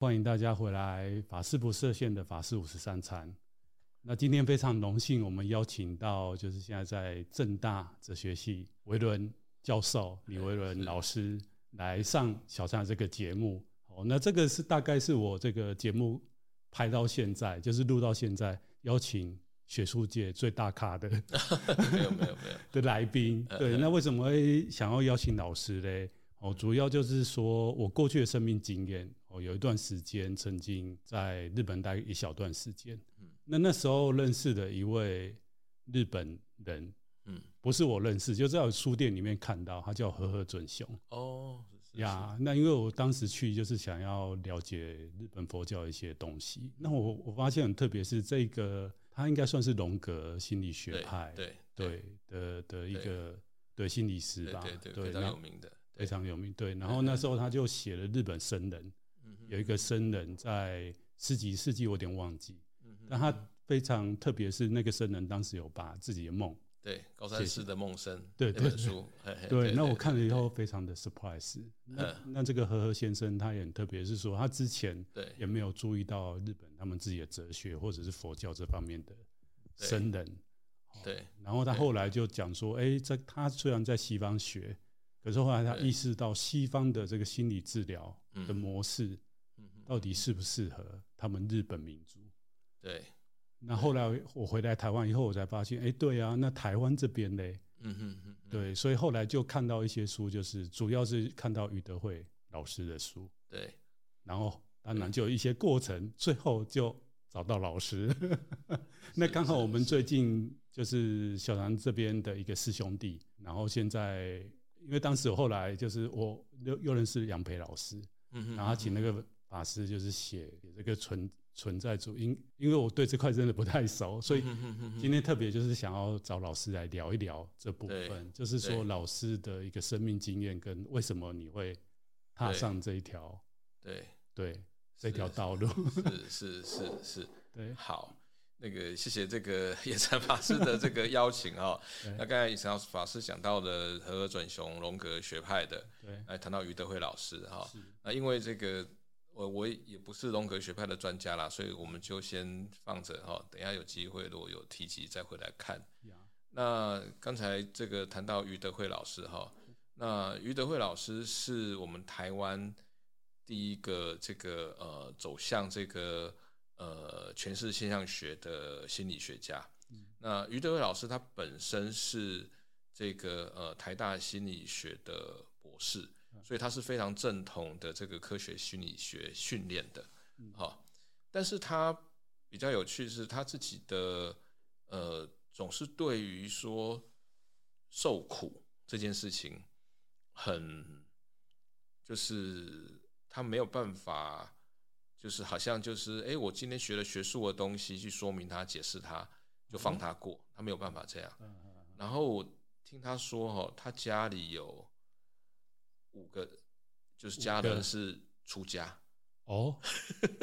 欢迎大家回来，法师不设限的法师五十三餐。那今天非常荣幸，我们邀请到就是现在在正大哲学系维伦教授李维伦老师来上小禅这个节目。哦，那这个是大概是我这个节目拍到现在，就是录到现在，邀请学术界最大咖的 没有没有没有的来宾。对，那为什么会想要邀请老师嘞？哦，主要就是说我过去的生命经验，哦，有一段时间曾经在日本待一小段时间，嗯，那那时候认识的一位日本人，嗯，不是我认识，就在书店里面看到，他叫和和准雄。哦，呀，那因为我当时去就是想要了解日本佛教一些东西，那我我发现很特别是这个，他应该算是荣格心理学派，对对的的一个对心理师吧，对对，非常有名的。非常有名，对。然后那时候他就写了日本僧人，有一个僧人在十几世纪，我有点忘记。但他非常特别，是那个僧人当时有把自己的梦，对高山寺的梦生，对对书，对。那我看了以后非常的 surprise。那那这个和合先生他也很特别，是说他之前也没有注意到日本他们自己的哲学或者是佛教这方面的僧人。对。然后他后来就讲说，哎，这他虽然在西方学。可是后来他意识到西方的这个心理治疗的模式，到底适不适合他们日本民族？对。那后来我回来台湾以后，我才发现，哎，对啊，那台湾这边嘞，嗯哼，对，所以后来就看到一些书，就是主要是看到余德惠老师的书，对。然后当然就有一些过程，最后就找到老师。那刚好我们最近就是小南这边的一个师兄弟，然后现在。因为当时我后来就是我又又认识杨培老师，然后他请那个法师就是写这个存存在主因，因为我对这块真的不太熟，所以今天特别就是想要找老师来聊一聊这部分，就是说老师的一个生命经验跟为什么你会踏上这一条对对这条道路，是是是是，对，好。那个谢谢这个 野禅法师的这个邀请哈。那刚才野禅法师讲到的和合准雄荣格学派的，对，来谈到余德慧老师哈。那因为这个我我也不是荣格学派的专家啦，所以我们就先放着哈。等一下有机会如果有提及再回来看。那刚才这个谈到于德慧老师哈，那于德慧老师是我们台湾第一个这个呃走向这个。呃，诠释现象学的心理学家，嗯、那于德慧老师他本身是这个呃台大心理学的博士，嗯、所以他是非常正统的这个科学心理学训练的，好、嗯，但是他比较有趣是他自己的呃总是对于说受苦这件事情很，就是他没有办法。就是好像就是哎、欸，我今天学了学术的东西去说明他、解释他，就放他过，他没有办法这样。然后我听他说哈，他家里有五个，就是家人是出家哦。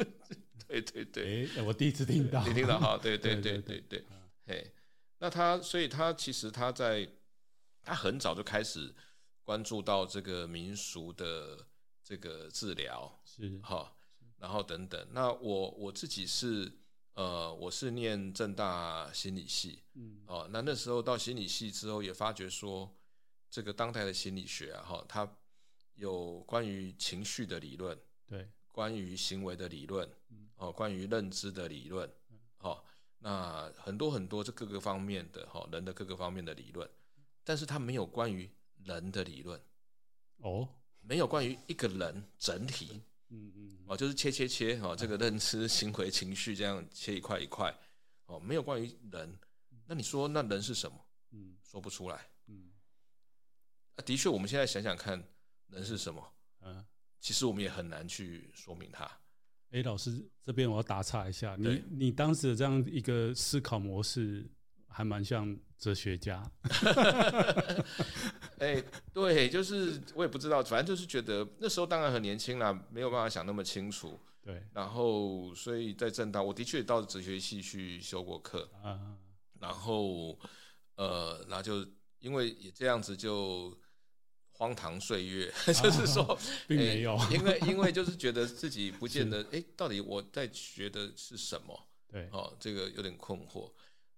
对对对，我第一次听到，你听到哈？对对对对对，嘿，那他所以他其实他在他很早就开始关注到这个民俗的这个治疗是哈。然后等等，那我我自己是呃，我是念正大心理系，嗯，哦，那那时候到心理系之后，也发觉说，这个当代的心理学啊，哈，它有关于情绪的理论，对，关于行为的理论，嗯，哦，关于认知的理论，哦，那很多很多这各个方面的哈，人的各个方面的理论，但是它没有关于人的理论，哦，没有关于一个人整体。嗯嗯，哦，就是切切切，哦，这个认知、行为、情绪这样切一块一块，哦，没有关于人，那你说那人是什么？嗯，说不出来。嗯，啊，的确，我们现在想想看，人是什么？嗯，其实我们也很难去说明它。哎，老师这边我要打岔一下，你你当时的这样一个思考模式，还蛮像哲学家。哎、欸，对，就是我也不知道，反正就是觉得那时候当然很年轻啦，没有办法想那么清楚。对，然后所以在政大，我的确也到哲学系去修过课。啊，然后呃，然后就因为也这样子就荒唐岁月，啊、就是说并没有，因为因为 就是觉得自己不见得，哎，到底我在学的是什么？对，哦，这个有点困惑。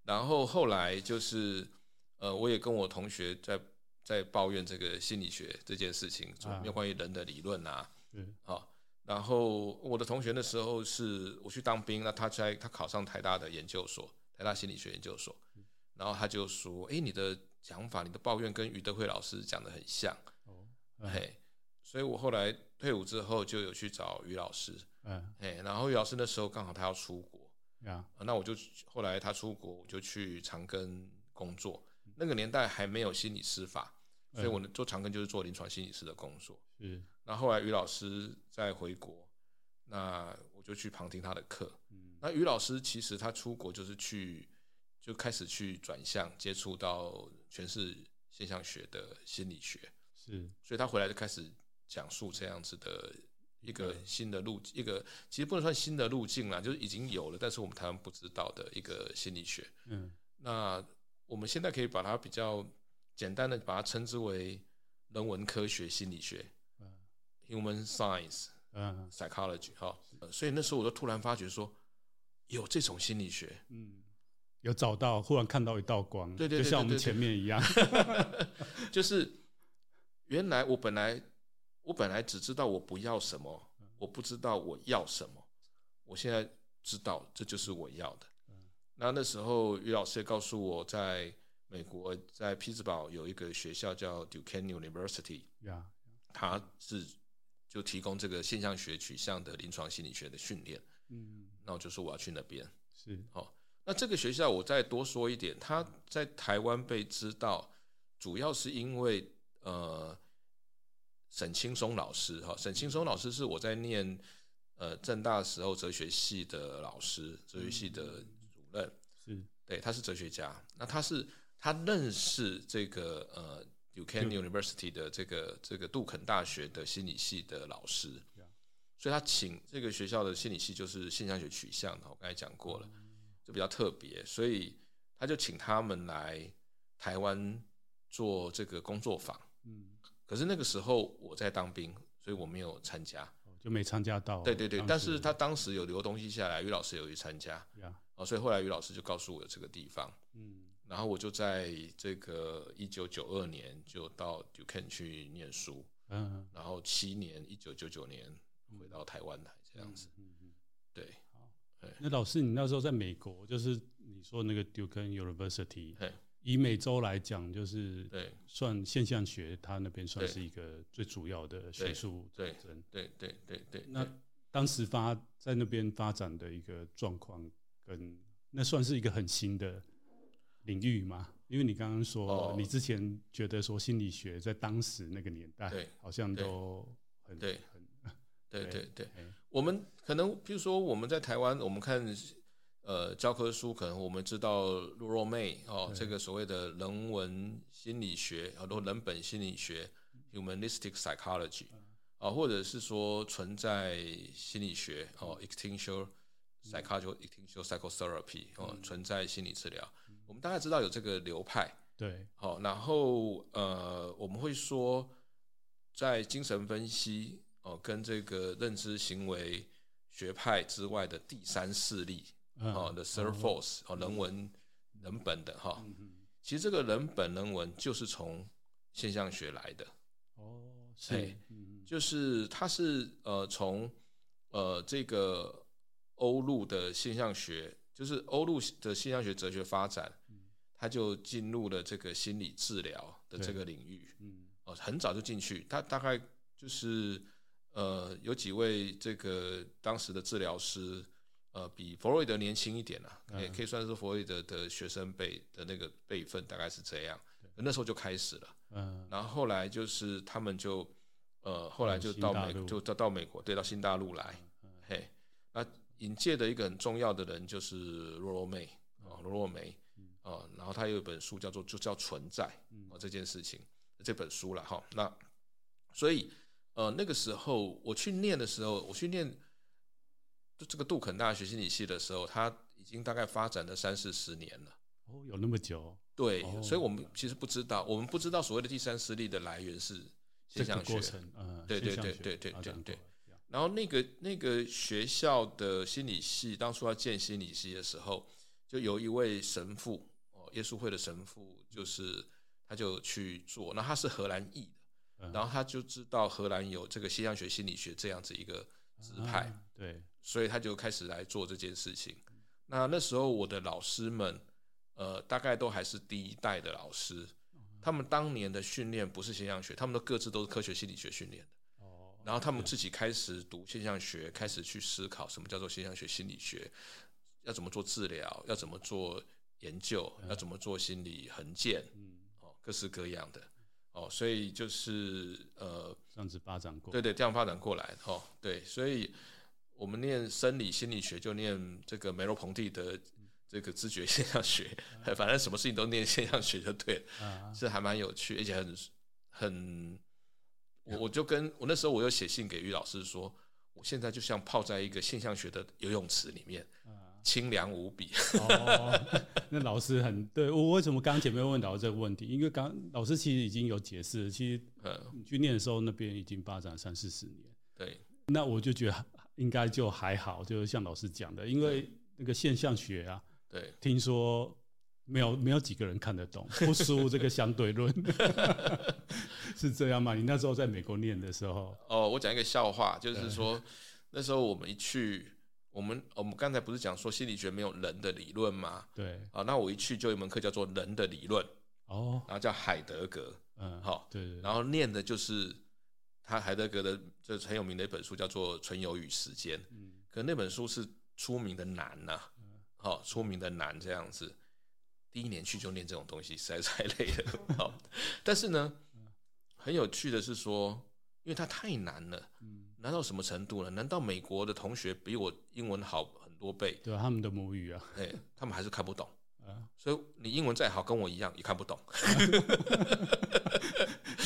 然后后来就是，呃，我也跟我同学在在抱怨这个心理学这件事情，有关于人的理论啊，嗯，好。然后我的同学那时候是我去当兵，那他在他考上台大的研究所，台大心理学研究所，然后他就说：“哎，你的讲法，你的抱怨跟于德惠老师讲的很像。”哦，嘿，所以我后来退伍之后就有去找于老师，嗯，哎，然后于老师那时候刚好他要出国，啊，那我就后来他出国，我就去长庚工作。那个年代还没有心理师法，所以我做长庚就是做临床心理师的工作。是。那后来于老师再回国，那我就去旁听他的课。嗯，那于老师其实他出国就是去，就开始去转向接触到全是现象学的心理学。是，所以他回来就开始讲述这样子的一个新的路，一个其实不能算新的路径啦，就是已经有了，但是我们台湾不知道的一个心理学。嗯，那我们现在可以把它比较简单的把它称之为人文科学心理学。Human science，嗯，psychology，哈，所以那时候我就突然发觉说，有这种心理学，嗯，有找到，忽然看到一道光，对对，就像我们前面一样，就是原来我本来我本来只知道我不要什么，我不知道我要什么，我现在知道这就是我要的。那那时候余老师也告诉我，在美国在匹兹堡有一个学校叫 Duquesne University，呀，他是。就提供这个现象学取向的临床心理学的训练，嗯，那我就说我要去那边，是，好，那这个学校我再多说一点，他在台湾被知道，主要是因为呃，沈青松老师，哈，沈青松老师是我在念呃政大的时候哲学系的老师，哲学系的主任，是。对，他是哲学家，那他是他认识这个呃。Duquesne University 的这个这个杜肯大学的心理系的老师，所以他请这个学校的心理系就是现象学取向的，我刚才讲过了，就比较特别，所以他就请他们来台湾做这个工作坊。嗯，可是那个时候我在当兵，所以我没有参加，就没参加到。对对对，但是他当时有留东西下来，于老师有去参加，哦，所以后来于老师就告诉我这个地方。嗯。然后我就在这个一九九二年就到 Duquesne 去念书，嗯，然后七年一九九九年回到台湾来这样子，嗯嗯，对，好，那老师你那时候在美国，就是你说那个 Duquesne University，以美洲来讲，就是对，算现象学，它那边算是一个最主要的学术，对。对。对。对。对。那当时发在那边发展的一个状况，跟那算是一个很新的。领域吗，因为你刚刚说，你之前觉得说心理学在当时那个年代，好像都很对，很对对对。我们可能，比如说我们在台湾，我们看呃教科书，可能我们知道 Rollo May 哦，这个所谓的人文心理学，很多人本心理学 （Humanistic Psychology） 啊，或者是说存在心理学哦 （Existential Psychology、Existential Psychotherapy） 哦，存在心理治疗。我们大概知道有这个流派，对，好，然后呃，我们会说，在精神分析哦跟这个认知行为学派之外的第三势力，哦，the third force，哦，人文人本的哈，其实这个人本人文就是从现象学来的，哦，是，就是它是呃从呃这个欧陆的现象学，就是欧陆的现象学哲学发展。他就进入了这个心理治疗的这个领域，嗯，哦，很早就进去。他大概就是呃，有几位这个当时的治疗师，呃，比弗洛伊德年轻一点了，也可以算是弗洛伊德的学生辈的那个辈分，大概是这样。那时候就开始了，嗯，然后后来就是他们就呃，后来就到美，就到到美国，对，到新大陆来，嘿，那引介的一个很重要的人就是罗罗梅，啊，罗罗梅。啊，然后他有一本书叫做就叫存在哦，这件事情这本书了哈。那所以呃那个时候我去念的时候，我去念这个杜肯大学心理系的时候，他已经大概发展了三四十年了。哦，有那么久？对，所以我们其实不知道，我们不知道所谓的第三势力的来源是现象学，嗯，对对对对对对对。然后那个那个学校的心理系当初要建心理系的时候，就有一位神父哦，耶稣会的神父，就是他就去做。那他是荷兰裔的，然后他就知道荷兰有这个现象学心理学这样子一个支派，对，所以他就开始来做这件事情。那那时候我的老师们，呃，大概都还是第一代的老师，他们当年的训练不是现象学，他们都各自都是科学心理学训练的。然后他们自己开始读现象学，开始去思考什么叫做现象学心理学，要怎么做治疗，要怎么做研究，要怎么做心理衡鉴，哦，各式各样的，哦，所以就是呃，这样子发展过，对对，这样发展过来，哦，对，所以我们念生理心理学就念这个梅洛庞蒂的这个知觉现象学，反正什么事情都念现象学就对了，是还蛮有趣，而且很很。我我就跟我那时候我又写信给于老师说，我现在就像泡在一个现象学的游泳池里面，清凉无比。哦，那老师很对，我为什么刚刚前面问到这个问题？因为刚老师其实已经有解释，其实你去念的时候那边已经发展三四十年。对，那我就觉得应该就还好，就是像老师讲的，因为那个现象学啊，对，听说。没有没有几个人看得懂，不输这个相对论，是这样吗？你那时候在美国念的时候，哦，我讲一个笑话，就是说那时候我们一去，我们我们刚才不是讲说心理学没有人的理论吗？对，啊，那我一去就有一门课叫做人的理论，哦，然后叫海德格，嗯，好，对对，然后念的就是他海德格的这很有名的一本书叫做《存有与时间》，嗯，可那本书是出名的难呐，好，出名的难这样子。第一年去就念这种东西，实在是太累了。好，但是呢，很有趣的是说，因为它太难了，难到什么程度呢？难道美国的同学比我英文好很多倍？对，他们的母语啊，哎，他们还是看不懂啊。所以你英文再好，跟我一样也看不懂。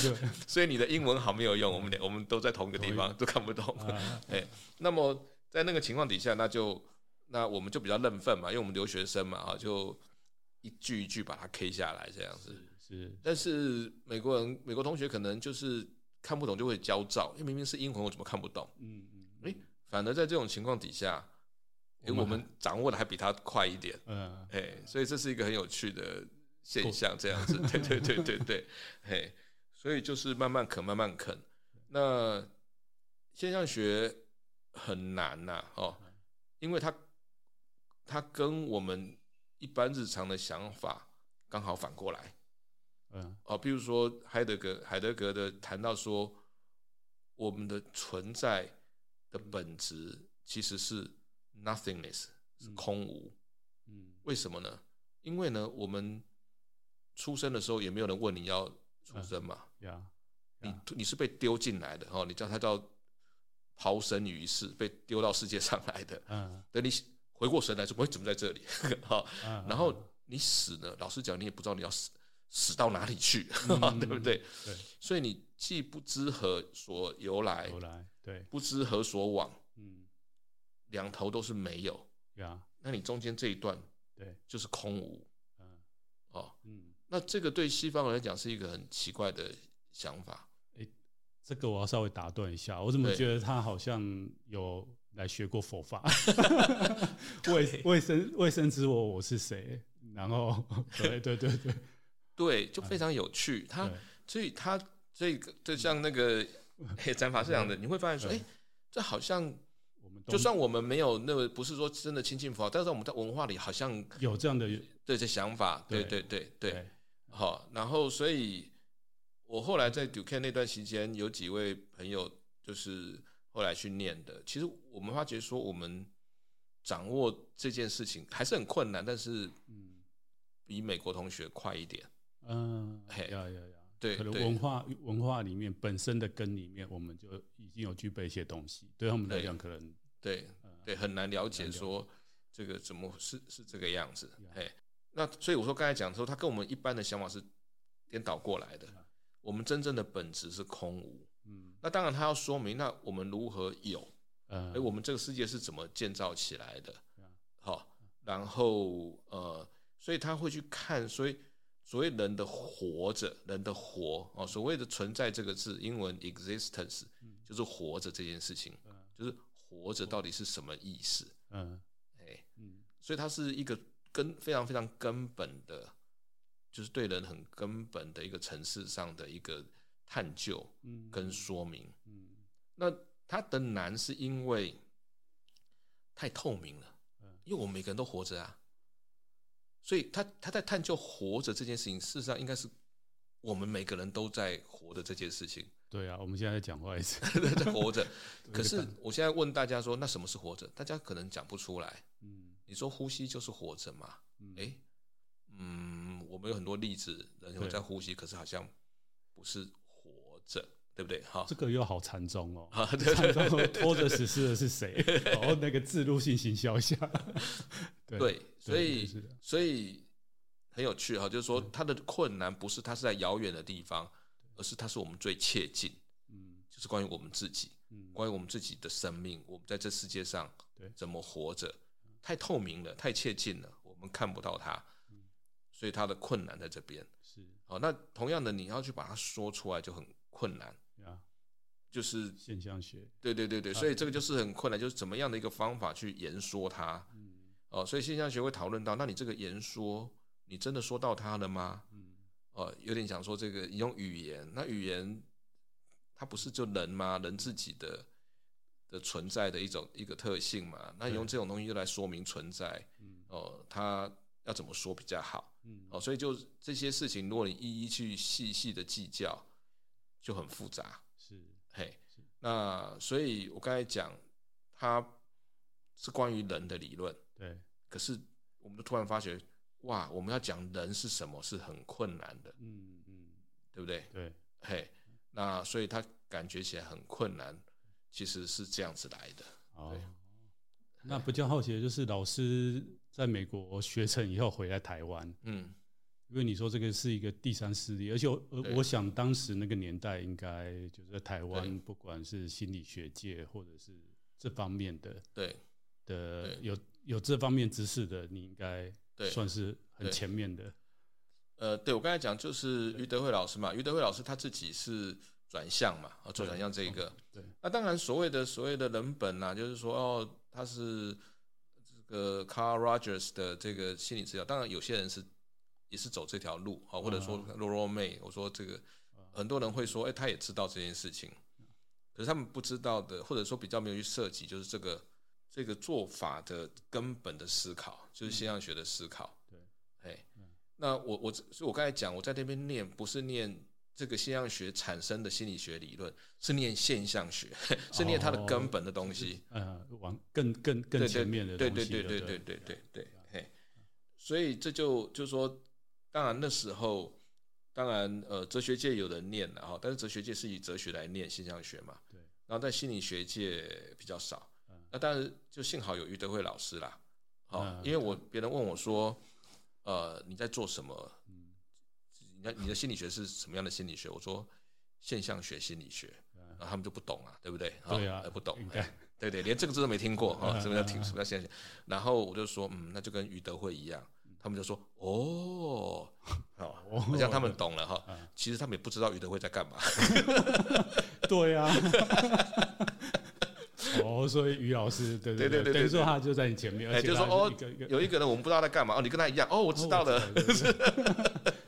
对，所以你的英文好没有用，我们我们都在同一个地方都看不懂。哎，那么在那个情况底下，那就那我们就比较认份嘛，因为我们留学生嘛，啊，就。一句一句把它 K 下来，这样子是，是。但是美国人、美国同学可能就是看不懂就会焦躁，因为明明是英文，我怎么看不懂？嗯嗯。哎、欸，反而在这种情况底下，哎、欸，我们掌握的还比他快一点。嗯。哎，所以这是一个很有趣的现象，这样子。对对对对对。嘿，所以就是慢慢啃，慢慢啃。那现象学很难呐、啊，哦，因为它它跟我们。一般日常的想法刚好反过来，嗯，哦，比如说海德格，海德格的谈到说，我们的存在的本质其实是 nothingness，是空无，嗯，为什么呢？因为呢，我们出生的时候也没有人问你要出生嘛，你你是被丢进来的哦，你叫他叫抛身于世，被丢到世界上来的，嗯，等你。回过神来，怎么会怎么在这里？哈，然后你死了，老实讲，你也不知道你要死死到哪里去，嗯、对不对？对，所以你既不知何所由来，由来对，不知何所往，嗯，两头都是没有。呀。那你中间这一段，对，就是空无，嗯，哦，嗯，那这个对西方人来讲是一个很奇怪的想法。诶，这个我要稍微打断一下，我怎么觉得他好像有。来学过佛法，未未 生未生知我我是谁？然后对对对对对，就非常有趣。他所以他这个就像那个 嘿禅法师讲的，你会发现说，哎，这好像我们就算我们没有那个不是说真的亲近佛法，但是我们在文化里好像有这样的这些想法。对对对对，好。然后所以，我后来在 Duquesne 那段时间，有几位朋友就是。后来去念的，其实我们发觉说，我们掌握这件事情还是很困难，但是比美国同学快一点。嗯，嘿，要要要，对，可能文化文化里面本身的根里面，我们就已经有具备一些东西，对他们来讲可能对对很难了解说这个怎么是是这个样子。嘿，那所以我说刚才讲说，他跟我们一般的想法是颠倒过来的。我们真正的本质是空无。嗯，那当然他要说明，那我们如何有？嗯，哎，我们这个世界是怎么建造起来的？好，然后呃，所以他会去看，所以所谓人的活着，人的活哦，所谓的存在这个字，英文 existence 就是活着这件事情，就是活着到底是什么意思？嗯，哎，嗯，所以它是一个根非常非常根本的，就是对人很根本的一个层次上的一个探究，跟说明，嗯，那它的难是因为太透明了，因为我们每个人都活着啊。所以他他在探究活着这件事情，事实上应该是我们每个人都在活的这件事情。对啊，我们现在在讲话一次在活着。可是我现在问大家说，那什么是活着？大家可能讲不出来。嗯，你说呼吸就是活着嘛？嗯，欸，嗯，我们有很多例子，人有在呼吸，可是好像不是活着。对不对？哈，这个又好禅宗哦。禅宗拖着实施的是谁？然 后那个自入性行销一下。对，对，所以所以很有趣哈，就是说它的困难不是它是在遥远的地方，而是它是我们最切近。嗯，就是关于我们自己，嗯关于我们自己的生命，我们在这世界上怎么活着，太透明了，太切近了，我们看不到它。所以它的困难在这边。是。好，那同样的，你要去把它说出来就很困难。就是现象学，对对对对，所以这个就是很困难，就是怎么样的一个方法去言说它，哦，所以现象学会讨论到，那你这个言说，你真的说到它了吗？哦，有点想说这个你用语言，那语言它不是就人吗？人自己的的存在的一种一个特性嘛？那你用这种东西就来说明存在，哦，它要怎么说比较好？哦，所以就这些事情，如果你一一去细细的计较，就很复杂。嘿，那所以我刚才讲，它是关于人的理论，对。可是我们就突然发觉，哇，我们要讲人是什么是很困难的，嗯嗯，对不对？对，嘿，那所以他感觉起来很困难，其实是这样子来的。对，那比较好奇的就是老师在美国学成以后回来台湾，嗯。因为你说这个是一个第三势力，而且我我想当时那个年代应该就是在台湾，不管是心理学界或者是这方面的，对。的有有这方面知识的，你应该算是很前面的。呃，对我刚才讲就是于德惠老师嘛，于德惠老师他自己是转向嘛，啊，做转向这一个。对，那当然所谓的所谓的人本啊，就是说哦，他是这个 Carl Rogers 的这个心理治疗，当然有些人是。也是走这条路啊，或者说罗罗妹，我说这个很多人会说，哎，他也知道这件事情，可是他们不知道的，或者说比较没有去涉及，就是这个这个做法的根本的思考，就是现象学的思考。对，哎，那我我所以我刚才讲，我在那边念不是念这个现象学产生的心理学理论，是念现象学，是念它的根本的东西。嗯，往更更更前面的东西。对对对对对对对对，嘿，所以这就就是说。当然那时候，当然呃，哲学界有人念了哈，但是哲学界是以哲学来念现象学嘛。对。然后在心理学界比较少。嗯。那当然就幸好有余德惠老师啦。好，因为我别人问我说，呃，你在做什么？嗯。你你的心理学是什么样的心理学？我说现象学心理学。然后他们就不懂啊，对不对？对啊。不懂。对对，连这个字都没听过哈，什么叫听？什么叫现象学？然后我就说，嗯，那就跟余德惠一样。他们就说：“哦，好，我想他们懂了哈。其实他们也不知道余德辉在干嘛。对呀。哦，所以于老师，对对对对，等于说他就在你前面，而且就说哦，有一个人我们不知道在干嘛哦，你跟他一样哦，我知道了。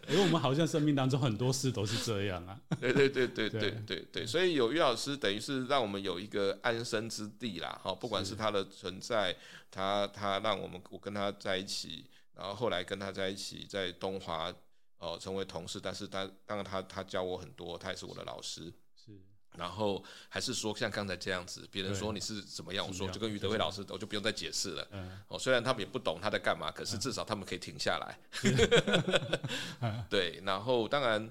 因为我们好像生命当中很多事都是这样啊。对对对对对对对，所以有于老师等于是让我们有一个安身之地啦。哈，不管是他的存在，他他让我们我跟他在一起。”然后后来跟他在一起，在东华哦成为同事，但是他当然他他教我很多，他也是我的老师。是，然后还是说像刚才这样子，别人说你是怎么样，我说就跟于德慧老师，我就不用再解释了。嗯。哦，虽然他们也不懂他在干嘛，可是至少他们可以停下来。对，然后当然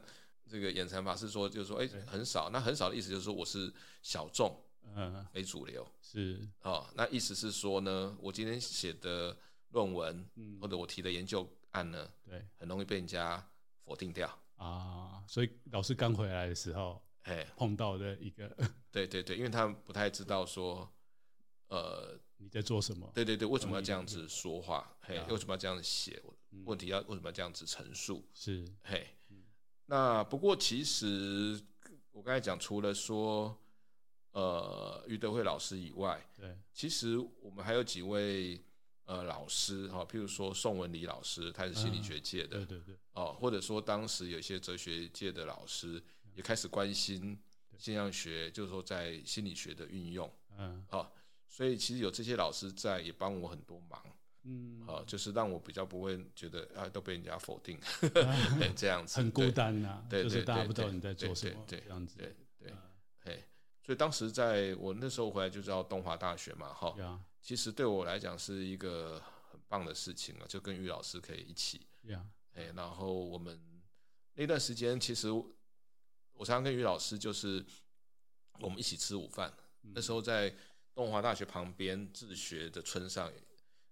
这个演禅法师说，就是说哎很少，那很少的意思就是说我是小众，嗯，非主流。是。哦，那意思是说呢，我今天写的。论文，或者我提的研究案呢，对，很容易被人家否定掉啊。所以老师刚回来的时候，哎，碰到的一个，对对对，因为他们不太知道说，呃，你在做什么？对对对，为什么要这样子说话？嘿，为什么要这样子写？问题要为什么要这样子陈述？是嘿。那不过其实我刚才讲，除了说呃余德慧老师以外，对，其实我们还有几位呃老师哈，譬如说宋文礼老师，他是心理学界的，对对对，哦，或者说当时有些哲学界的老师也开始关心现象学，就是说在心理学的运用，嗯，好，所以其实有这些老师在，也帮我很多忙。嗯，好，就是让我比较不会觉得啊，都被人家否定，这样子很孤单呐，对，就是大家不知道你在做什么，对，这样子，对对，嘿，所以当时在我那时候回来就知道东华大学嘛，哈，其实对我来讲是一个很棒的事情啊，就跟于老师可以一起，哎，然后我们那段时间其实我常常跟于老师就是我们一起吃午饭，那时候在东华大学旁边自学的村上。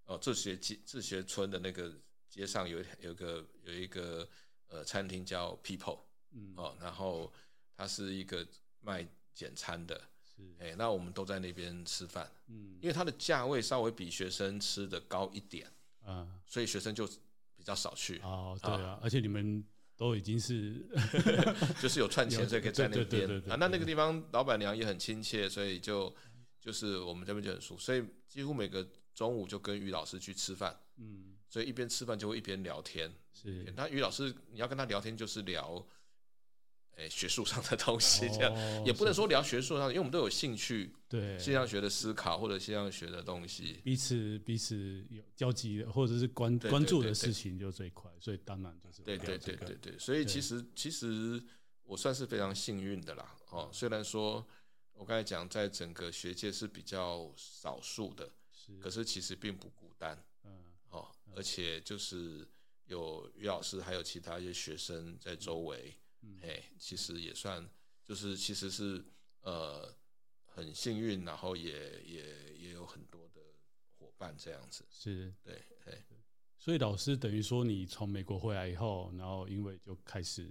哦，自学街自学村的那个街上有有一个有一个呃餐厅叫 People，嗯，哦，然后它是一个卖简餐的，是，哎，那我们都在那边吃饭，嗯，因为它的价位稍微比学生吃的高一点，啊，所以学生就比较少去，哦，对啊，而且你们都已经是 就是有串钱，所以可以在那边啊，那那个地方老板娘也很亲切，所以就就是我们这边就很熟，所以几乎每个。中午就跟于老师去吃饭，嗯，所以一边吃饭就会一边聊天。是，那于老师你要跟他聊天，就是聊，哎，学术上的东西，这样也不能说聊学术上，因为我们都有兴趣，对，现象学的思考或者现象学的东西，彼此彼此有交集的，或者是关关注的事情就最快，所以当然就是对对对对对，所以其实其实我算是非常幸运的啦，哦，虽然说我刚才讲在整个学界是比较少数的。可是其实并不孤单，嗯，哦，而且就是有于老师，还有其他一些学生在周围，嗯，哎，其实也算，就是其实是呃很幸运，然后也也也有很多的伙伴这样子，是，对，哎，所以老师等于说你从美国回来以后，然后因为就开始，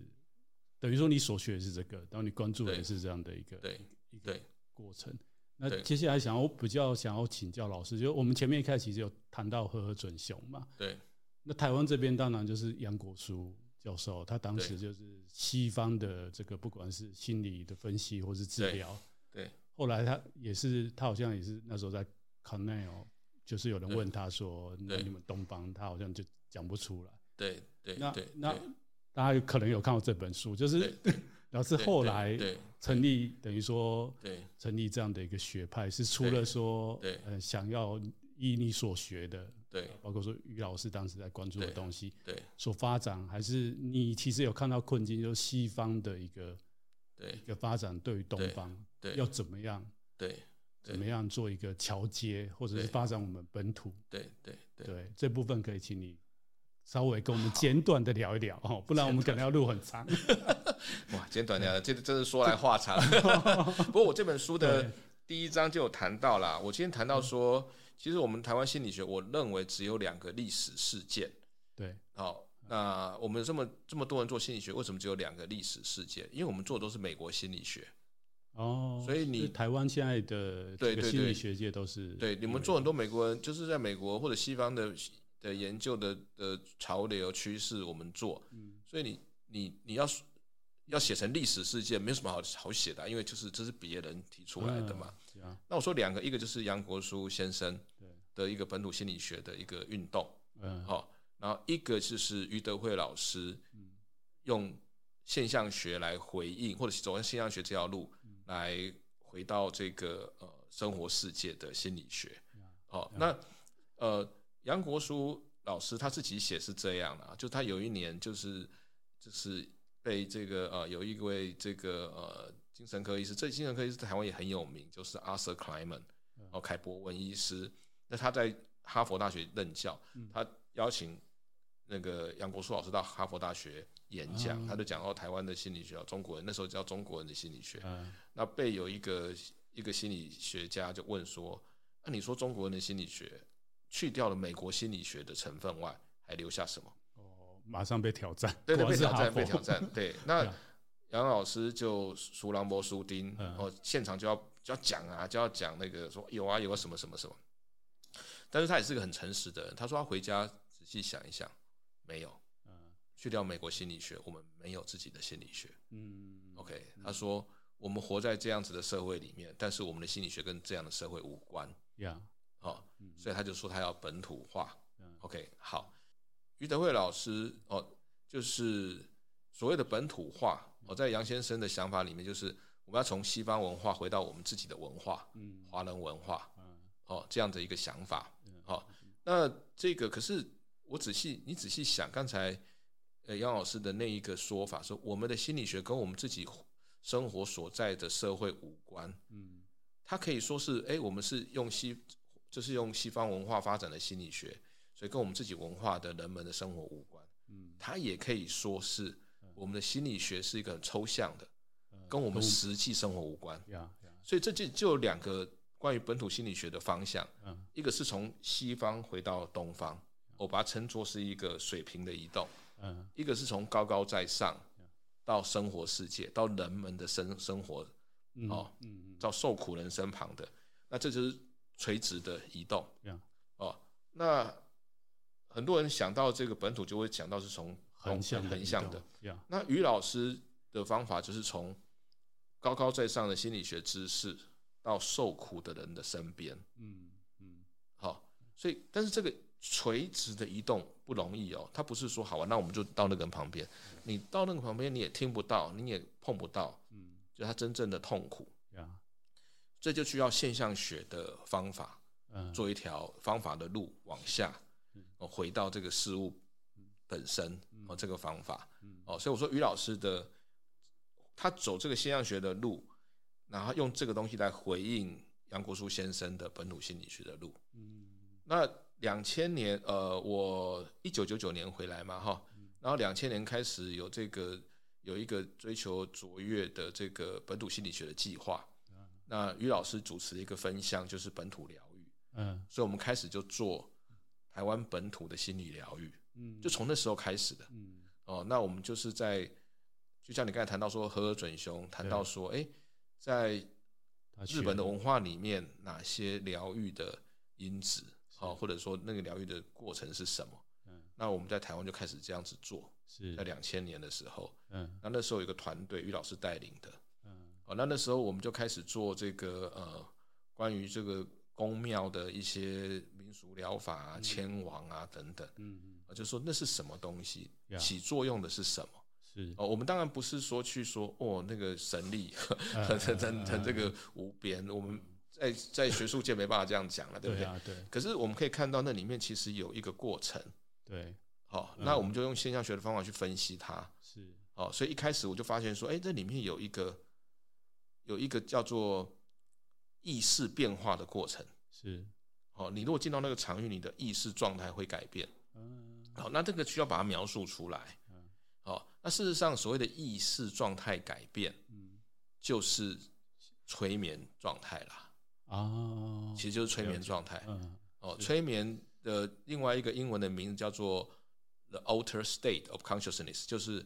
等于说你所学的是这个，然后你关注的也是这样的一个对一个过程。那接下来想要比较想要请教老师，就我们前面一开始其实有谈到和和准雄嘛，对。那台湾这边当然就是杨国书教授，他当时就是西方的这个不管是心理的分析或是治疗，对。后来他也是，他好像也是那时候在 Cornell，就是有人问他说：“那你们东方？”他好像就讲不出来。对对。那那大家可能有看过这本书，就是。然后是后来成立，等于说成立这样的一个学派，是除了说呃想要依你所学的，对，包括说于老师当时在关注的东西，对，所发展，还是你其实有看到困境，就是西方的一个对。一个发展对于东方要怎么样，对，怎么样做一个桥接，或者是发展我们本土，对对对，这部分可以请你。稍微跟我们简短的聊一聊哦，不然我们可能要录很长。哇，简短聊，这真是说来话长。不过我这本书的第一章就有谈到啦，我今天谈到说，其实我们台湾心理学，我认为只有两个历史事件。对，好，那我们这么这么多人做心理学，为什么只有两个历史事件？因为我们做的都是美国心理学。哦，所以你台湾现在的对心理学界都是对你们做很多美国人，就是在美国或者西方的。的研究的的潮流趋势，我们做，所以你你你要要写成历史事件，没有什么好好写的，因为就是这是别人提出来的嘛。那我说两个，一个就是杨国书先生的一个本土心理学的一个运动，嗯，好，然后一个就是于德慧老师用现象学来回应，或者是走上现象学这条路来回到这个呃生活世界的心理学。好，那呃。杨国书老师他自己写是这样的，就他有一年就是就是被这个呃有一位这个呃精神科医师，这精神科医师在台湾也很有名，就是 Arthur Kleinman 哦凯博文医师，那他在哈佛大学任教，他邀请那个杨国树老师到哈佛大学演讲，他就讲到台湾的心理学，中国人那时候叫中国人的心理学，那被有一个一个心理学家就问说，那你说中国人的心理学？去掉了美国心理学的成分外，还留下什么？哦，马上被挑战，对对，被挑战，被挑战。对，那杨老师就苏朗波苏丁，然后现场就要就要讲啊，就要讲那个说有啊有啊什么什么什么。但是他也是个很诚实的人。他说他回家仔细想一想，没有。嗯，去掉美国心理学，我们没有自己的心理学。嗯，OK。他说我们活在这样子的社会里面，但是我们的心理学跟这样的社会无关。呀，哦，所以他就说他要本土化。OK，好。于德惠老师哦，就是所谓的本土化哦，在杨先生的想法里面，就是我们要从西方文化回到我们自己的文化，嗯，华人文化，嗯，哦，这样的一个想法，好，那这个可是我仔细你仔细想，刚才呃杨老师的那一个说法，说我们的心理学跟我们自己生活所在的社会无关，嗯，他可以说是，哎，我们是用西，就是用西方文化发展的心理学。所以跟我们自己文化的人们的生活无关，嗯，它也可以说是我们的心理学是一个很抽象的，跟我们实际生活无关，所以这就就两个关于本土心理学的方向，一个是从西方回到东方，我把它称作是一个水平的移动，一个是从高高在上到生活世界，到人们的生生活，哦，到受苦人身旁的，那这就是垂直的移动，哦，那。很多人想到这个本土，就会想到是从横向横向的。那余老师的方法就是从高高在上的心理学知识到受苦的人的身边。嗯嗯，好，所以但是这个垂直的移动不容易哦。他不是说好啊，那我们就到那个人旁边，你到那个旁边你也听不到，你也碰不到。嗯，就他真正的痛苦。这就需要现象学的方法，嗯做一条方法的路往下。回到这个事物本身哦，这个方法哦，所以我说于老师的他走这个现象学的路，然后用这个东西来回应杨国枢先生的本土心理学的路。那两千年呃，我一九九九年回来嘛哈，然后两千年开始有这个有一个追求卓越的这个本土心理学的计划。那于老师主持的一个分项就是本土疗愈，嗯，所以我们开始就做。台湾本土的心理疗愈，嗯，就从那时候开始的，嗯，哦，那我们就是在，就像你刚才谈到说和合准雄谈到说，哎，在日本的文化里面，哪些疗愈的因子，啊，或者说那个疗愈的过程是什么？嗯，那我们在台湾就开始这样子做，是。在两千年的时候，嗯，那那时候有一个团队，于老师带领的，嗯，哦，那那时候我们就开始做这个呃，关于这个。宫庙的一些民俗疗法啊、迁王啊等等，嗯嗯，就说那是什么东西，起作用的是什么？是哦，我们当然不是说去说哦，那个神力 很很很这个无边，我们在在学术界没办法这样讲了，对不对？对。可是我们可以看到那里面其实有一个过程，对。好，那我们就用现象学的方法去分析它，是。哦，所以一开始我就发现说，哎，这里面有一个有一个叫做。意识变化的过程是，好，你如果进到那个场域，你的意识状态会改变。嗯，好，那这个需要把它描述出来。那事实上所谓的意识状态改变，嗯，就是催眠状态啦。哦，其实就是催眠状态。嗯，哦，催眠的另外一个英文的名字叫做 the altered state of consciousness，就是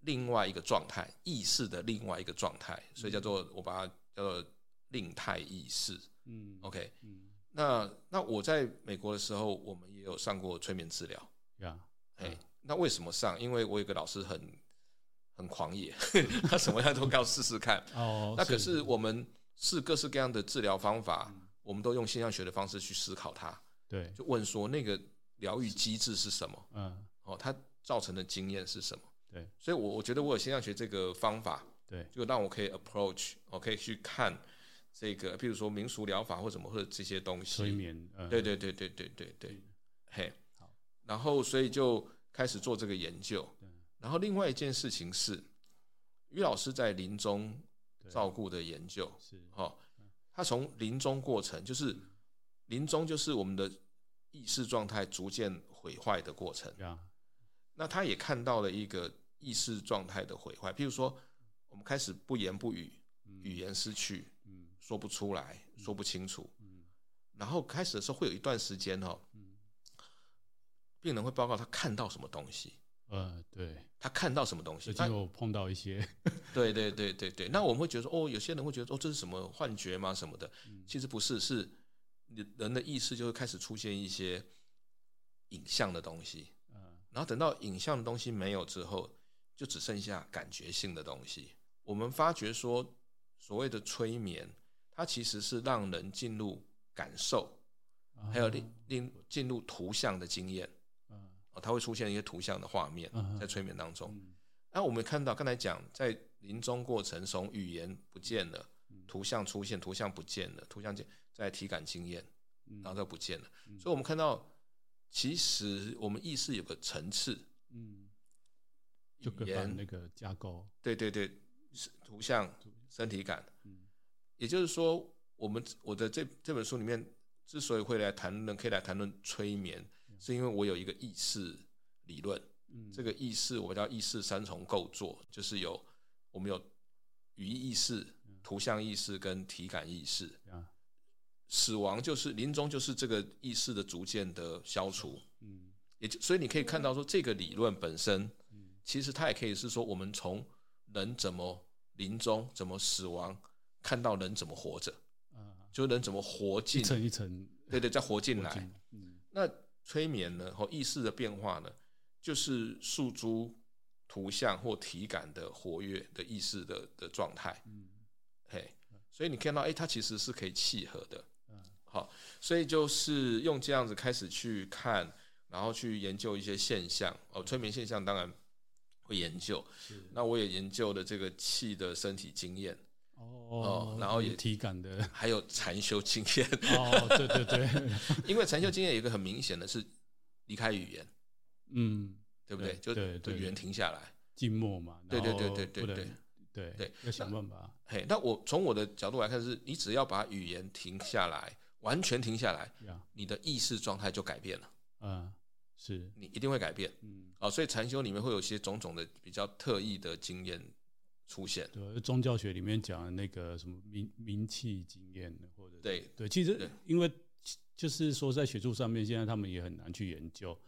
另外一个状态，意识的另外一个状态，所以叫做我把它叫做。另态意识，嗯，OK，嗯，那那我在美国的时候，我们也有上过催眠治疗，呀，哎，那为什么上？因为我有个老师很很狂野，他什么样都要试试看。哦，那可是我们是各式各样的治疗方法，我们都用现象学的方式去思考它。对，就问说那个疗愈机制是什么？嗯，哦，它造成的经验是什么？对，所以我我觉得我有现象学这个方法，对，就让我可以 approach，我可以去看。这个，譬如说民俗疗法或什么或者这些东西，催眠，嗯、对对对对对对对，嗯、嘿，好，然后所以就开始做这个研究，对。然后另外一件事情是，于老师在临终照顾的研究是。哈，他从临终过程就是临终就是我们的意识状态逐渐毁坏的过程，嗯、那他也看到了一个意识状态的毁坏，譬如说我们开始不言不语，语言失去。说不出来，说不清楚。嗯，然后开始的时候会有一段时间哦，嗯，病人会报告他看到什么东西。呃，对，他看到什么东西，他有碰到一些。对对对对对，那我们会觉得说，哦，有些人会觉得说，哦，这是什么幻觉吗？什么的？其实不是，是人的意识就会开始出现一些影像的东西，嗯然后等到影像的东西没有之后，就只剩下感觉性的东西。我们发觉说，所谓的催眠，它其实是让人进入感受，还有令令进入图像的经验，它会出现一些图像的画面在催眠当中。那我们看到刚才讲，在临终过程中，语言不见了，图像出现，图像不见了，图像见在体感经验，然后就不见了。所以，我们看到，其实我们意识有个层次，嗯，就跟那个架构，对对对，图像、身体感，也就是说，我们我的这这本书里面之所以会来谈论，可以来谈论催眠，是因为我有一个意识理论。这个意识，我叫意识三重构作，就是有我们有语义意识、图像意识跟体感意识。死亡就是临终，就是这个意识的逐渐的消除。嗯，也就所以你可以看到说，这个理论本身，其实它也可以是说，我们从人怎么临终、怎么死亡，看到人怎么活着。就人怎么活进一层一层，对对，再活进来。那催眠呢，和意识的变化呢？就是诉诸图像或体感的活跃的意识的的状态，嗯，嘿，所以你看到，哎，它其实是可以契合的，嗯，好，所以就是用这样子开始去看，然后去研究一些现象，哦，催眠现象当然会研究，那我也研究了这个气的身体经验，哦，然后也体感的，还有禅修经验，哦，对对对，因为禅修经验有一个很明显的是离开语言。嗯，对不对？就对语言停下来，静默嘛。对对对对对对对对，要想办法。嘿，那我从我的角度来看，是你只要把语言停下来，完全停下来，你的意识状态就改变了。嗯，是你一定会改变。嗯，啊，所以禅修里面会有些种种的比较特异的经验出现。对，宗教学里面讲的那个什么名名气经验，或者对对，其实因为就是说在学术上面，现在他们也很难去研究。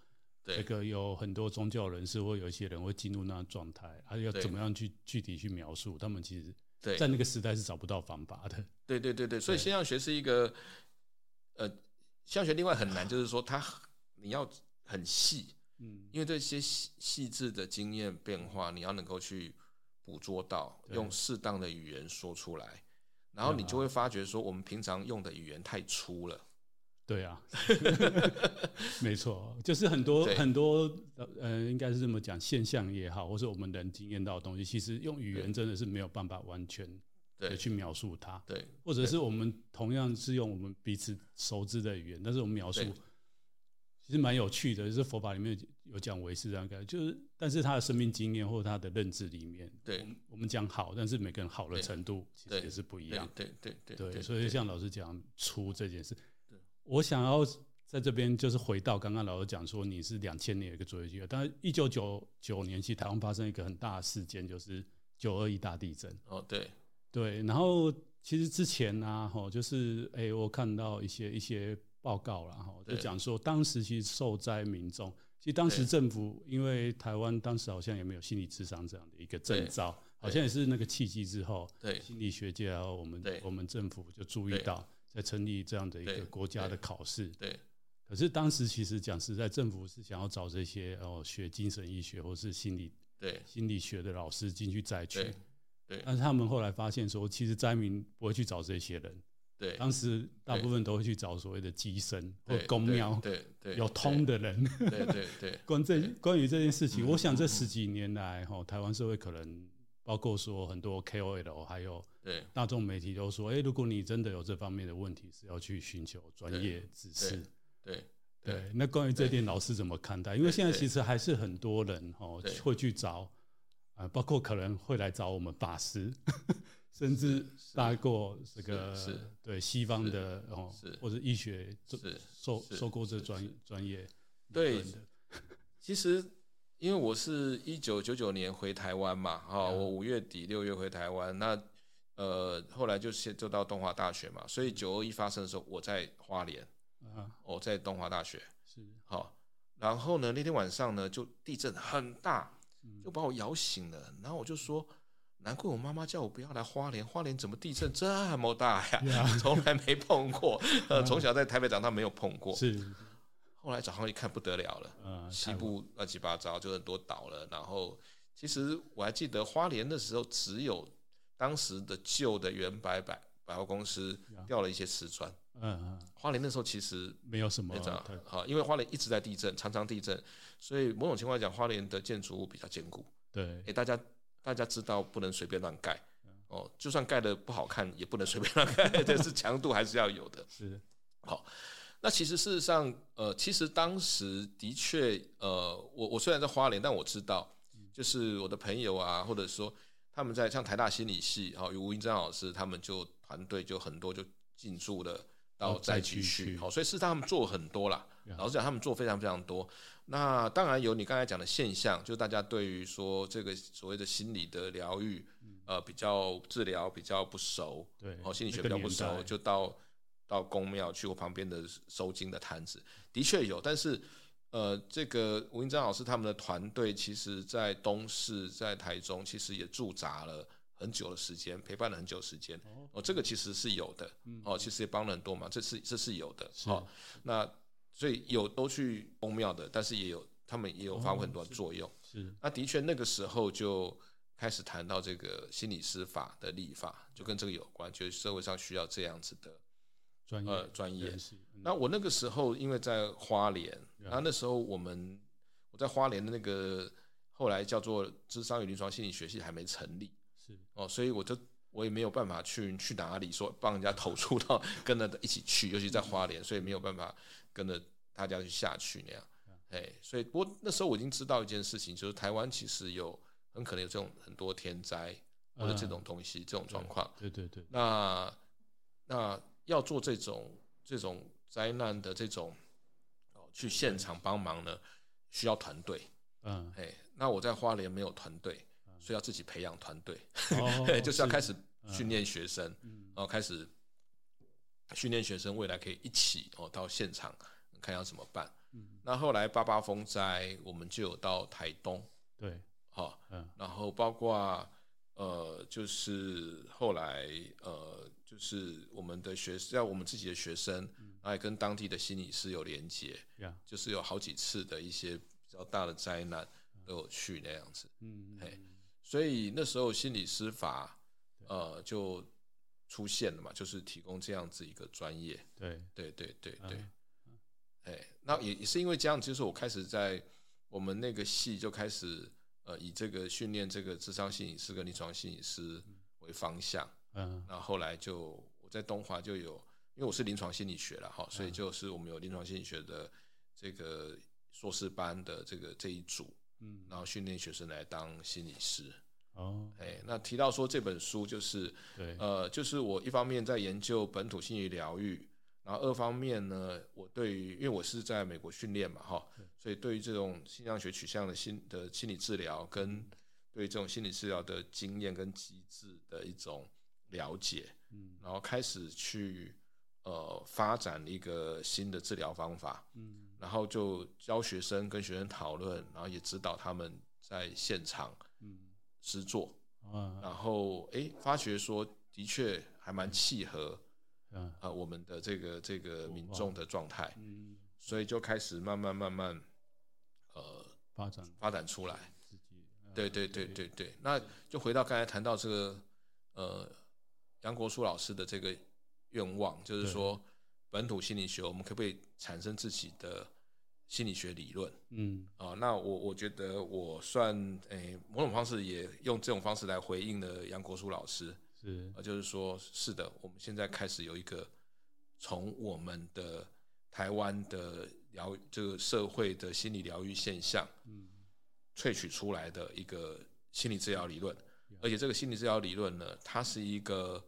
这个有很多宗教人士或有一些人会进入那状态，还要怎么样去具体去描述？他们其实，在那个时代是找不到方法的。对对对对，所以现象学是一个，呃，现象学另外很难，就是说它你要很细，嗯，因为这些细细致的经验变化，你要能够去捕捉到，用适当的语言说出来，然后你就会发觉说，我们平常用的语言太粗了。对啊，没错，就是很多很多呃，应该是这么讲，现象也好，或是我们能经验到的东西，其实用语言真的是没有办法完全的去描述它。对，或者是我们同样是用我们彼此熟知的语言，但是我们描述其实蛮有趣的，就是佛法里面有讲维斯这样概，就是但是他的生命经验或者他的认知里面，对，我们讲好，但是每个人好的程度其实也是不一样。对对对对，对，所以像老师讲出这件事。我想要在这边就是回到刚刚老师讲说，你是两千年一个卓越机会，但是一九九九年其实台湾发生一个很大的事件，就是九二一大地震。哦，对对，然后其实之前呢，哈，就是哎，我看到一些一些报告了哈，就讲说当时其实受灾民众，其实当时政府因为台湾当时好像也没有心理智商这样的一个证照，好像也是那个契机之后，对。心理学界然后我们我们政府就注意到。在成立这样的一个国家的考试，对。可是当时其实讲实在，政府是想要找这些哦学精神医学或是心理对。心理学的老师进去灾区，对。但是他们后来发现说，其实灾民不会去找这些人，对。当时大部分都会去找所谓的乩身或公庙，对对，有通的人，对对对。关这关于这件事情，我想这十几年来哈，台湾社会可能。包括说很多 KOL 还有大众媒体都说，哎，如果你真的有这方面的问题，是要去寻求专业知识。对对，那关于这点，老师怎么看待？因为现在其实还是很多人哈会去找，啊，包括可能会来找我们法师，甚至大过这个对西方的哦或者医学受受过这专专业。对，其实。因为我是一九九九年回台湾嘛，哈，我五月底六月回台湾，那呃后来就先就到东华大学嘛，所以九二一发生的时候我在花莲，啊，我在东华大学，是，好，然后呢那天晚上呢就地震很大，就把我摇醒了，然后我就说，难怪我妈妈叫我不要来花莲，花莲怎么地震这么大呀？从来没碰过，呃，从小在台北长大没有碰过。是，后来早上一看不得了了，西部乱七八糟就很多岛了。然后其实我还记得花莲的时候，只有当时的旧的原百百百货公司掉了一些瓷砖。嗯嗯，花莲那时候其实没有什么，好，因为花莲一直在地震，常常地震，所以某种情况来讲，花莲的建筑物比较坚固。对，诶，大家。大家知道不能随便乱盖，哦，就算盖得不好看，也不能随便乱盖，但是强度还是要有的。是，好，那其实事实上，呃，其实当时的确，呃，我我虽然在花莲，但我知道，就是我的朋友啊，或者说他们在像台大心理系，哈，有吴英章老师，他们就团队就很多就进驻了到灾区去，好，所以是他们做很多啦。老实讲，他们做非常非常多。那当然有你刚才讲的现象，就大家对于说这个所谓的心理的疗愈，呃，比较治疗比较不熟，对，哦，心理学比较不熟，就到到公庙去或旁边的收金的摊子，的确有。但是，呃，这个吴英章老师他们的团队，其实在东势、在台中，其实也驻扎了很久的时间，陪伴了很久的时间。哦，这个其实是有的，哦，其实也帮了很多忙，这是这是有的。好，那。所以有都去公庙的，但是也有他们也有发挥很多作用。哦、是，是，那的确那个时候就开始谈到这个心理师法的立法，就跟这个有关，就是社会上需要这样子的专业呃专业。嗯、那我那个时候因为在花莲，那那时候我们我在花莲的那个后来叫做智商与临床心理学系还没成立，是哦，所以我就我也没有办法去去哪里说帮人家投诉到跟着一起去，尤其在花莲，所以没有办法。跟着大家去下去那样，哎，所以不过那时候我已经知道一件事情，就是台湾其实有很可能有这种很多天灾或者这种东西这种状况。对对对。那那要做这种这种灾难的这种哦，去现场帮忙呢，需要团队。嗯。哎，那我在花莲没有团队，所以要自己培养团队，就是要开始训练学生，然后开始。训练学生未来可以一起哦到现场看要怎么办。嗯，那后来八八风灾，我们就有到台东。对，好，嗯，然后包括呃，就是后来呃，就是我们的学生，要我们自己的学生，还跟当地的心理师有连接。就是有好几次的一些比较大的灾难都有去那样子。嗯，嘿，所以那时候心理师法呃就。出现了嘛，就是提供这样子一个专业，对。对对对对，哎、嗯，那也也是因为这样，就是我开始在我们那个系就开始呃以这个训练这个智商心理师跟临床心理师为方向，嗯，然后后来就我在东华就有，因为我是临床心理学了哈，所以就是我们有临床心理学的这个硕士班的这个这一组，嗯，然后训练学生来当心理师。哦，哎，那提到说这本书就是，对，呃，就是我一方面在研究本土心理疗愈，然后二方面呢，我对于，因为我是在美国训练嘛，哈，所以对于这种心脏学取向的心的心理治疗，跟对于这种心理治疗的经验跟机制的一种了解，嗯，然后开始去呃发展一个新的治疗方法，嗯，然后就教学生跟学生讨论，然后也指导他们在现场，嗯。实作，然后哎，发觉说的确还蛮契合，嗯，呃，我们的这个这个民众的状态，嗯，所以就开始慢慢慢慢，呃，发展。发展出来，对对对对对，那就回到刚才谈到这个，呃，杨国书老师的这个愿望，就是说本土心理学，我们可不可以产生自己的？心理学理论，嗯，啊，那我我觉得我算诶、欸，某种方式也用这种方式来回应了杨国书老师，是，啊，就是说，是的，我们现在开始有一个从我们的台湾的疗这个社会的心理疗愈现象，嗯，萃取出来的一个心理治疗理论，而且这个心理治疗理论呢，它是一个，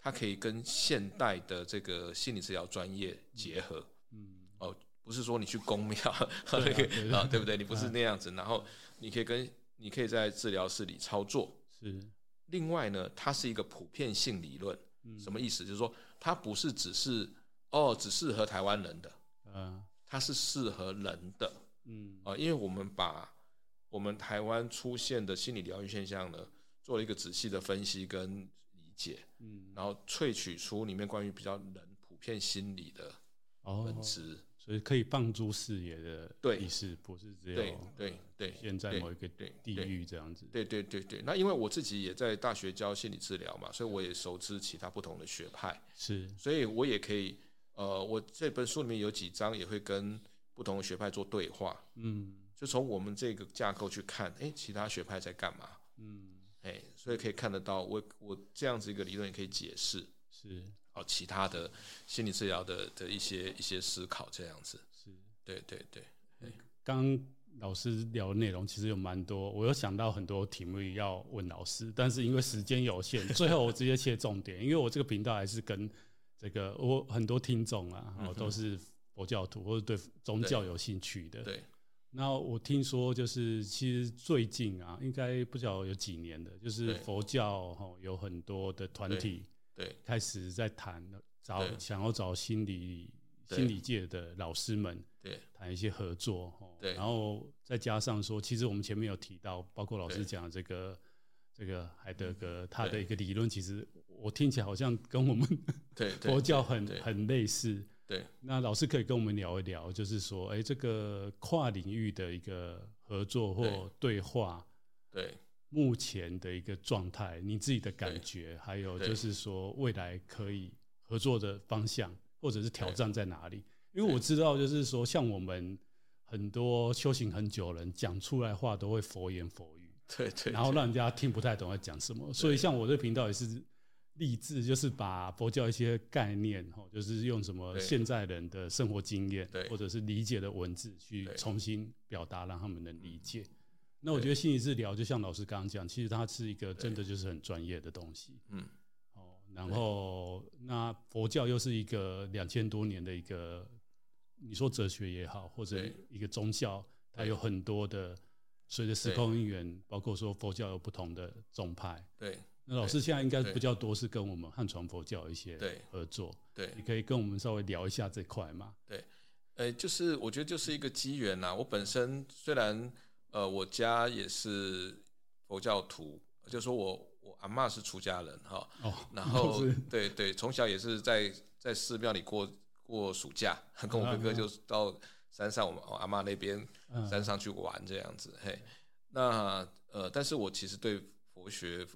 它可以跟现代的这个心理治疗专业结合，嗯，哦。不是说你去宫庙 那个 啊，对不对？你不是那样子，然后你可以跟你可以在治疗室里操作。是。另外呢，它是一个普遍性理论，什么意思？就是说它不是只是哦，只适合台湾人的，嗯，它是适合人的，嗯啊，因为我们把我们台湾出现的心理疗愈现象呢，做了一个仔细的分析跟理解，嗯，然后萃取出里面关于比较人普遍心理的本质。哦所以可以放诸视野的意思，不是只有对对对，现在某一个地域这样子。对对对对，那因为我自己也在大学教心理治疗嘛，所以我也熟知其他不同的学派。是，所以我也可以，呃，我这本书里面有几章也会跟不同的学派做对话。嗯，就从我们这个架构去看，哎，其他学派在干嘛？嗯，哎，所以可以看得到，我我这样子一个理论也可以解释。是。其他的心理治疗的的一些一些思考，这样子是对对对。刚老师聊的内容其实有蛮多，我有想到很多题目要问老师，但是因为时间有限，最后我直接切重点，因为我这个频道还是跟这个我很多听众啊，我都是佛教徒或者对宗教有兴趣的。对。那我听说就是其实最近啊，应该不知道有几年的，就是佛教哈有很多的团体。对，开始在谈找想要找心理心理界的老师们，对，谈一些合作，对，然后再加上说，其实我们前面有提到，包括老师讲的这个这个海德格他的一个理论，其实我听起来好像跟我们对 佛教很很类似，对。那老师可以跟我们聊一聊，就是说，哎，这个跨领域的一个合作或对话，对。目前的一个状态，你自己的感觉，还有就是说未来可以合作的方向，或者是挑战在哪里？因为我知道，就是说像我们很多修行很久的人讲出来话都会佛言佛语，对对，然后让人家听不太懂在讲什么。所以像我这频道也是励志，就是把佛教一些概念，就是用什么现在人的生活经验，或者是理解的文字去重新表达，让他们能理解。那我觉得心理治疗就像老师刚刚讲，其实它是一个真的就是很专业的东西。嗯，哦，然后那佛教又是一个两千多年的一个，你说哲学也好，或者一个宗教，它有很多的随着时空因缘，包括说佛教有不同的宗派。对，那老师现在应该比较多是跟我们汉传佛教一些合作。对，你可以跟我们稍微聊一下这块嘛？对，呃，就是我觉得就是一个机缘呐。我本身虽然。呃，我家也是佛教徒，就是说我我阿嬷是出家人哈，哦、然后 对对，从小也是在在寺庙里过过暑假，跟我哥哥就到山上我们阿嬷那边山上去玩这样子，嘿，那呃，但是我其实对佛学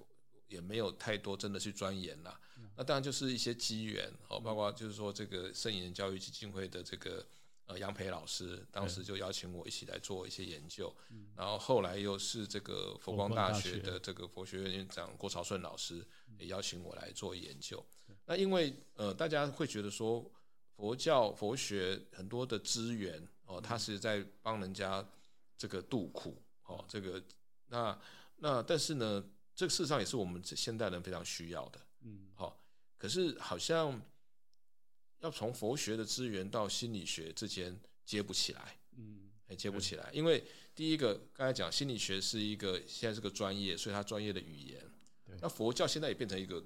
也没有太多真的去钻研啦，那当然就是一些机缘哦，包括就是说这个圣严教育基金会的这个。呃，杨培老师当时就邀请我一起来做一些研究，然后后来又是这个佛光大学的这个佛学院院长郭朝顺老师也邀请我来做研究。那因为呃，大家会觉得说佛教佛学很多的资源哦，它是在帮人家这个度苦哦，这个那那但是呢，这个事实上也是我们现代人非常需要的，嗯，好，可是好像。要从佛学的资源到心理学之间接不起来，嗯，还接不起来，因为第一个刚才讲心理学是一个现在是个专业，所以它专业的语言，对，那佛教现在也变成一个，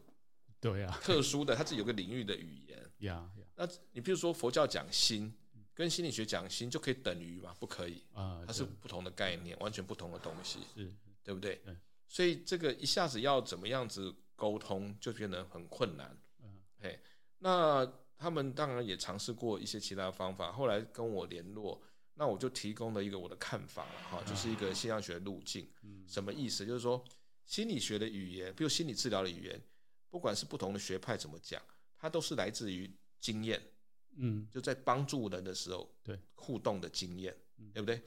对呀，特殊的，它是有个领域的语言，呀，那你比如说佛教讲心，跟心理学讲心就可以等于吗？不可以啊，它是不同的概念，完全不同的东西，是，对不对？所以这个一下子要怎么样子沟通，就变得很困难，嗯，嘿，那。他们当然也尝试过一些其他方法，后来跟我联络，那我就提供了一个我的看法了哈，就是一个现象学路径。什么意思？就是说心理学的语言，比如心理治疗的语言，不管是不同的学派怎么讲，它都是来自于经验。嗯，就在帮助人的时候，对互动的经验，对不对？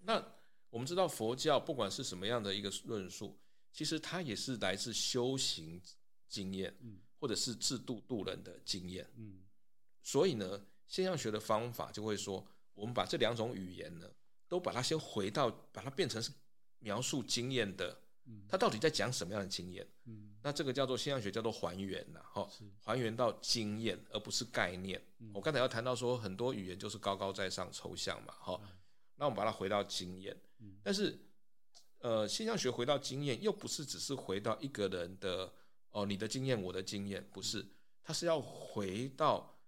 那我们知道佛教不管是什么样的一个论述，其实它也是来自修行经验。或者是制度度人的经验，嗯，所以呢，现象学的方法就会说，我们把这两种语言呢，都把它先回到，把它变成是描述经验的，嗯，它到底在讲什么样的经验？嗯，那这个叫做现象学，叫做还原呐，哈，还原到经验，而不是概念。我刚才要谈到说，很多语言就是高高在上、抽象嘛，哈，那我们把它回到经验，但是，呃，现象学回到经验，又不是只是回到一个人的。哦，你的经验，我的经验，不是，它是要回到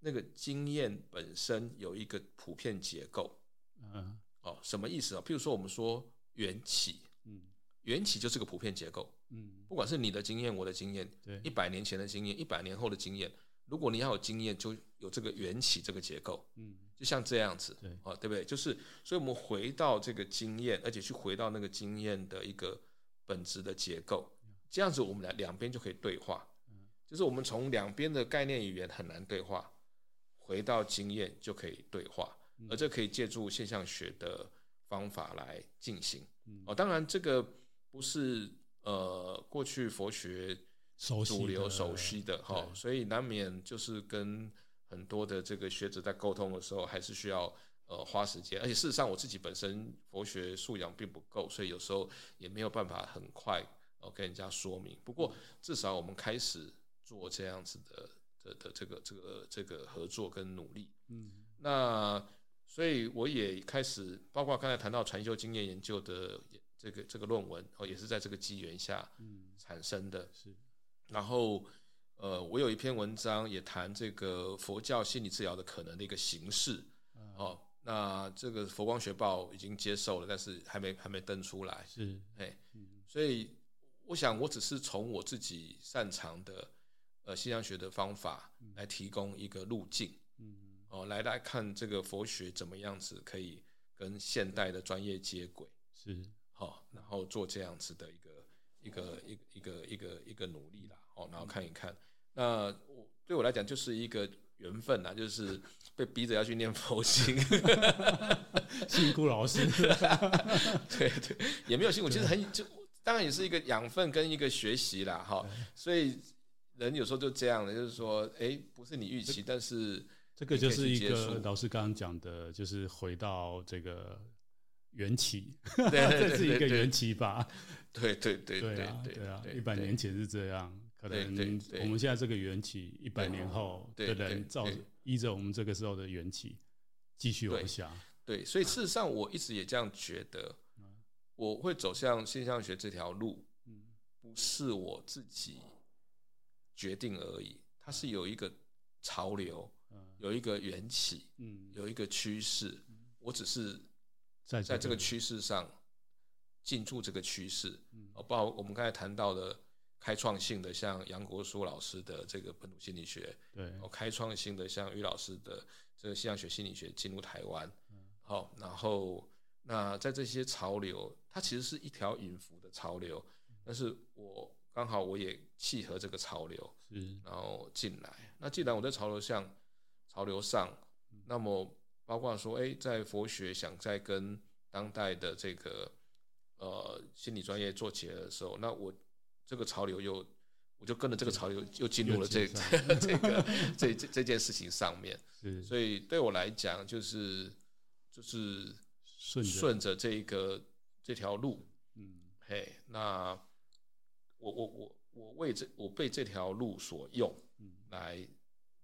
那个经验本身有一个普遍结构。嗯，哦，什么意思啊？譬如说，我们说缘起，嗯，缘起就是个普遍结构。嗯，不管是你的经验，我的经验，对，一百年前的经验，一百年后的经验，如果你要有经验，就有这个缘起这个结构，嗯，就像这样子，对，哦，对不对？就是，所以我们回到这个经验，而且去回到那个经验的一个本质的结构，这样子我们两两边就可以对话，就是我们从两边的概念语言很难对话，回到经验就可以对话，而这可以借助现象学的方法来进行，哦，当然这个不是。呃，过去佛学主流熟悉的哈，所以难免就是跟很多的这个学者在沟通的时候，还是需要呃花时间。而且事实上，我自己本身佛学素养并不够，所以有时候也没有办法很快呃跟人家说明。不过至少我们开始做这样子的的的这个这个这个合作跟努力。嗯，那所以我也开始，包括刚才谈到传修经验研究的。这个这个论文哦，也是在这个机缘下产生的。是，然后呃，我有一篇文章也谈这个佛教心理治疗的可能的一个形式。哦，那这个佛光学报已经接受了，但是还没还没登出来。是，哎，所以我想，我只是从我自己擅长的呃西洋学的方法来提供一个路径。嗯，哦，来来看这个佛学怎么样子可以跟现代的专业接轨。是。哦，然后做这样子的一个一个一个一个一个一个努力啦，哦，然后看一看，那我对我来讲就是一个缘分呐，就是被逼着要去念佛经 辛苦老师，对对，也没有辛苦，其实很就当然也是一个养分跟一个学习啦，哈，所以人有时候就这样的，就是说，哎，不是你预期，但是这个就是一个老师刚刚讲的，就是回到这个。缘起，这是一个缘起吧？对对对对对啊！一百年前是这样，可能我们现在这个缘起，一百年后的人照着依着我们这个时候的缘起继续往下。对，所以事实上我一直也这样觉得，我会走向现象学这条路，不是我自己决定而已，它是有一个潮流，有一个缘起，有一个趋势，我只是。在在这个趋势上，进驻这个趋势，哦，包括我们刚才谈到的开创性的，像杨国书老师的这个本土心理学，对，哦，开创性的像于老师的这个现象学心理学进入台湾，好，然后那在这些潮流，它其实是一条隐伏的潮流，但是我刚好我也契合这个潮流，是，然后进来。那既然我在潮流上，潮流上，那么。包括说，哎，在佛学想在跟当代的这个呃心理专业做结合的时候，那我这个潮流又，我就跟着这个潮流又进入了这 这个这这这件事情上面。是，所以对我来讲，就是就是顺顺着这一个这条路，嗯，嘿，那我我我我为这我被这条路所用，嗯，来。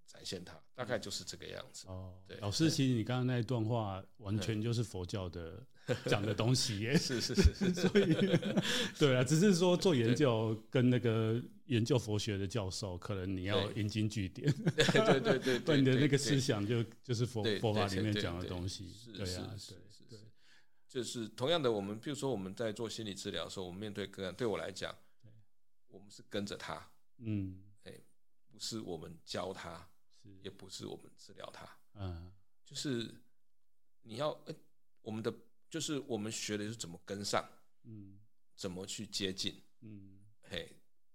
展现它，大概就是这个样子。哦，对，老师，其实你刚刚那一段话，完全就是佛教的 讲的东西耶。是是是是，所以对啊，只是说做研究跟那个研究佛学的教授，可能你要引经据典。对对对对，对 你的那个思想就就是佛佛法里面讲的东西。是是是是，就是同样的，我们比如说我们在做心理治疗的时候，我们面对个案，对我来讲，我们是跟着他，嗯，哎，不是我们教他。也不是我们治疗他，嗯，就是你要，欸、我们的就是我们学的是怎么跟上，嗯，怎么去接近，嗯，嘿，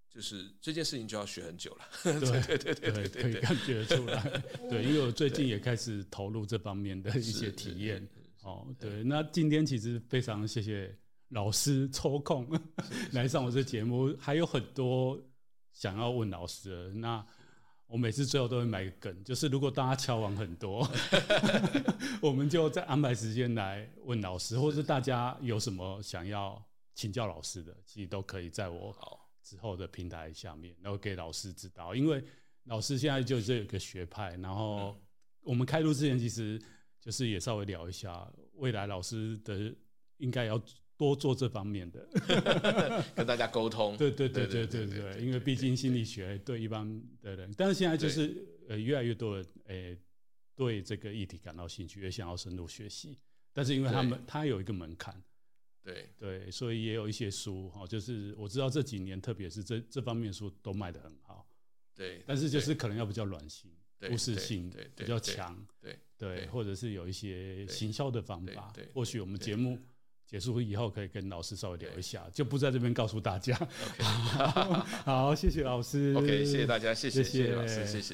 就是这件事情就要学很久了，对。对对对对，可以感觉出来，对，因为我最近也开始投入这方面的一些体验，哦，对，那今天其实非常谢谢老师抽空 来上我这节目，还有很多想要问老师的那。我每次最后都会买个梗，就是如果大家敲完很多，我们就再安排时间来问老师，或者大家有什么想要请教老师的，其实都可以在我之后的平台下面，然后给老师指导。因为老师现在就是有个学派，然后我们开录之前，其实就是也稍微聊一下未来老师的应该要。多做这方面的，跟大家沟通。对对对对对对，因为毕竟心理学对一般的人，但是现在就是呃越来越多人诶对这个议题感到兴趣，也想要深入学习。但是因为他们他有一个门槛，对对，所以也有一些书哈，就是我知道这几年特别是这这方面书都卖得很好。对，但是就是可能要比较软性，故事性比较强，对对，或者是有一些行销的方法，或许我们节目结束以后可以跟老师稍微聊一下，就不在这边告诉大家。好，谢谢老师。OK，谢谢大家，谢谢谢谢老师，谢谢。